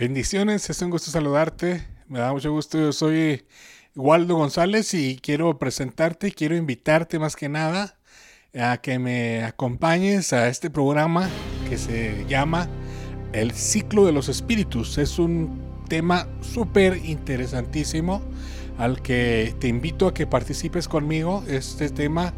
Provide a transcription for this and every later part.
Bendiciones, es un gusto saludarte. Me da mucho gusto. Yo soy Waldo González y quiero presentarte, quiero invitarte más que nada a que me acompañes a este programa que se llama El ciclo de los espíritus. Es un tema súper interesantísimo al que te invito a que participes conmigo. Este tema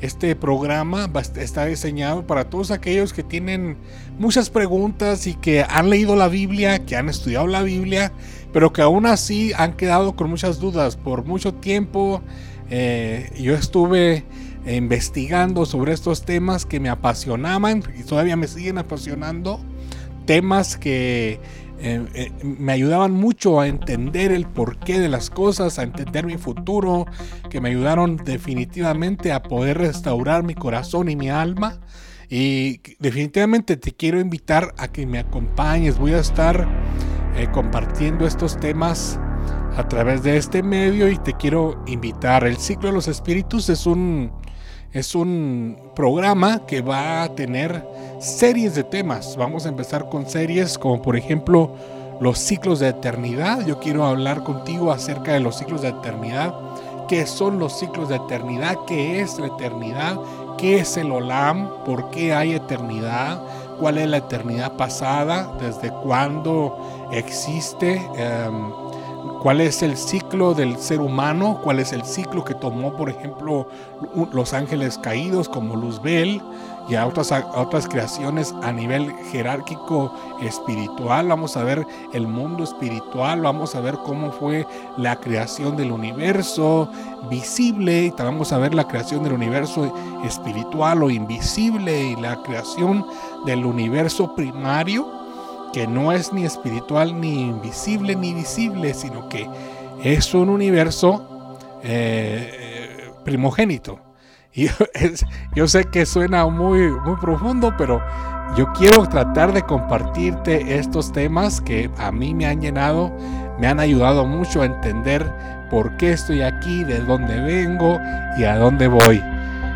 este programa está diseñado para todos aquellos que tienen muchas preguntas y que han leído la Biblia, que han estudiado la Biblia, pero que aún así han quedado con muchas dudas. Por mucho tiempo eh, yo estuve investigando sobre estos temas que me apasionaban y todavía me siguen apasionando. Temas que eh, eh, me ayudaban mucho a entender el porqué de las cosas, a entender mi futuro, que me ayudaron definitivamente a poder restaurar mi corazón y mi alma. Y definitivamente te quiero invitar a que me acompañes. Voy a estar eh, compartiendo estos temas a través de este medio y te quiero invitar. El ciclo de los espíritus es un, es un programa que va a tener series de temas. Vamos a empezar con series como por ejemplo los ciclos de eternidad. Yo quiero hablar contigo acerca de los ciclos de eternidad. ¿Qué son los ciclos de eternidad? ¿Qué es la eternidad? ¿Qué es el Olam? ¿Por qué hay eternidad? ¿Cuál es la eternidad pasada? ¿Desde cuándo existe? Em, cuál es el ciclo del ser humano, cuál es el ciclo que tomó, por ejemplo, los ángeles caídos como Luzbel y otras, otras creaciones a nivel jerárquico espiritual. Vamos a ver el mundo espiritual, vamos a ver cómo fue la creación del universo visible, y vamos a ver la creación del universo espiritual o invisible y la creación del universo primario que no es ni espiritual, ni invisible, ni visible, sino que es un universo eh, primogénito. Y yo sé que suena muy, muy profundo, pero yo quiero tratar de compartirte estos temas que a mí me han llenado, me han ayudado mucho a entender por qué estoy aquí, de dónde vengo y a dónde voy.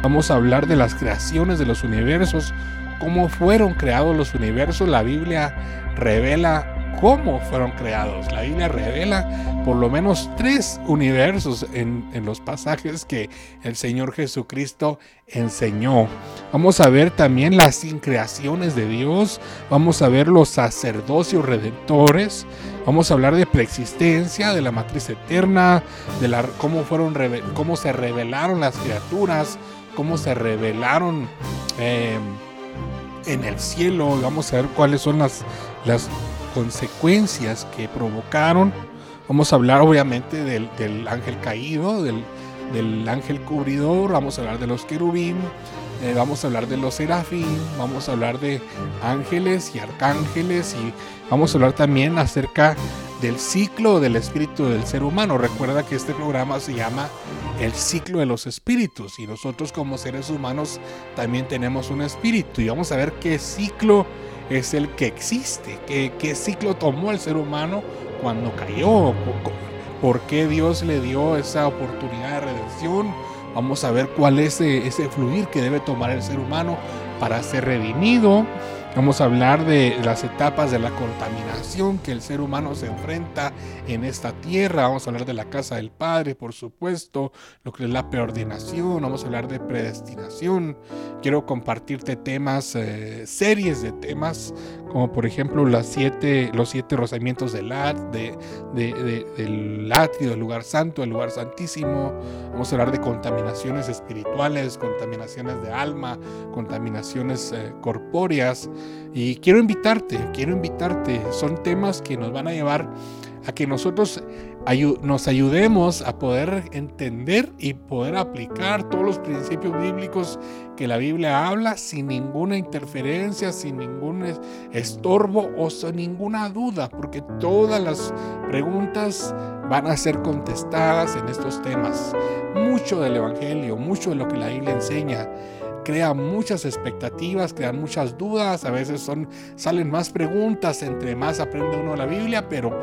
Vamos a hablar de las creaciones de los universos, cómo fueron creados los universos. La Biblia revela cómo fueron creados. La Biblia revela por lo menos tres universos en, los pasajes que el Señor Jesucristo enseñó. Vamos a ver también las increaciones de Dios. Vamos a ver los sacerdocios redentores. Vamos a hablar de preexistencia, de la matriz eterna, de la, cómo, fueron, cómo se revelaron las criaturas, cómo se revelaron. Eh, en el cielo, vamos a ver cuáles son las, las consecuencias que provocaron. Vamos a hablar obviamente del, ángel caído, del, ángel cubridor, vamos a hablar de los querubín, eh, vamos a hablar de los serafín, vamos a hablar de ángeles y arcángeles y vamos a hablar también acerca del ciclo del espíritu del ser humano. Recuerda que este programa se llama El ciclo de los espíritus y nosotros como seres humanos también tenemos un espíritu y vamos a ver qué ciclo es el que existe, qué, qué ciclo tomó el ser humano cuando cayó, por qué Dios le dio esa oportunidad de redención. Vamos a ver cuál es ese, ese fluir que debe tomar el ser humano para ser redimido. Vamos a hablar de las etapas de la contaminación que el ser humano se enfrenta en esta tierra. Vamos a hablar de la casa del Padre, por supuesto, lo que es la preordinación. Vamos a hablar de predestinación. Quiero compartirte temas, eh, series de temas, como por ejemplo las siete, los siete rozamientos del, de, de, del atrio, del lugar santo, del lugar santísimo. Vamos a hablar de contaminaciones espirituales, contaminaciones de alma, contaminaciones eh, corpóreas. Y quiero invitarte, quiero invitarte. Son temas que nos van a llevar a que nosotros nos ayudemos a poder entender y poder aplicar todos los principios bíblicos que la Biblia habla sin ninguna interferencia, sin ningún estorbo o sin ninguna duda, porque todas las preguntas van a ser contestadas en estos temas. Mucho del Evangelio, mucho de lo que la Biblia enseña crea muchas expectativas, crean muchas dudas, a veces son, salen más preguntas entre más aprende uno la Biblia, pero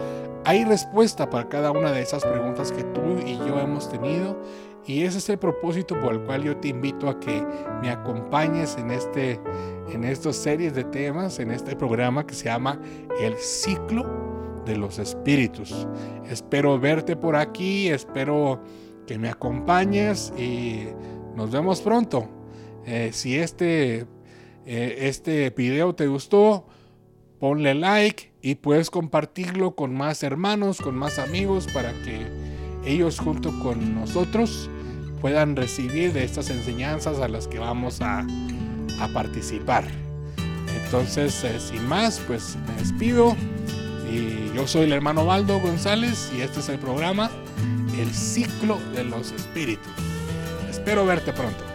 hay respuesta para cada una de esas preguntas que tú y yo hemos tenido. Y ese es el propósito por el cual yo te invito a que me acompañes en, este, en series de temas, en este programa que se llama El ciclo de los espíritus. Espero verte por aquí, espero que me acompañes y nos vemos pronto. Eh, si este, eh, este video te gustó, ponle like y puedes compartirlo con más hermanos, con más amigos para que ellos junto con nosotros puedan recibir de estas enseñanzas a las que vamos a, a participar. Entonces, eh, sin más, pues me despido. Y yo soy el hermano Baldo González y este es el programa El ciclo de los espíritus. Espero verte pronto.